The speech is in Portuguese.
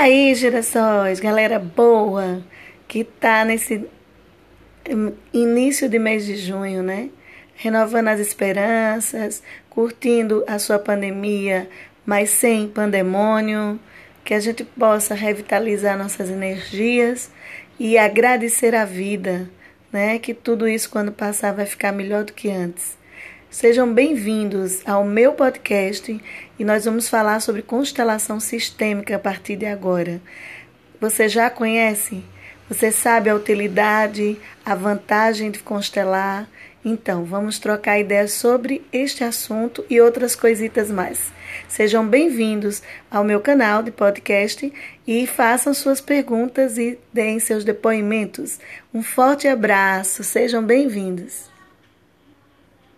aí, gerações, galera boa que tá nesse início de mês de junho, né? Renovando as esperanças, curtindo a sua pandemia, mas sem pandemônio, que a gente possa revitalizar nossas energias e agradecer a vida, né? Que tudo isso quando passar vai ficar melhor do que antes. Sejam bem-vindos ao meu podcast e nós vamos falar sobre constelação sistêmica a partir de agora. Você já conhece? Você sabe a utilidade, a vantagem de constelar? Então, vamos trocar ideias sobre este assunto e outras coisitas mais. Sejam bem-vindos ao meu canal de podcast e façam suas perguntas e deem seus depoimentos. Um forte abraço, sejam bem-vindos.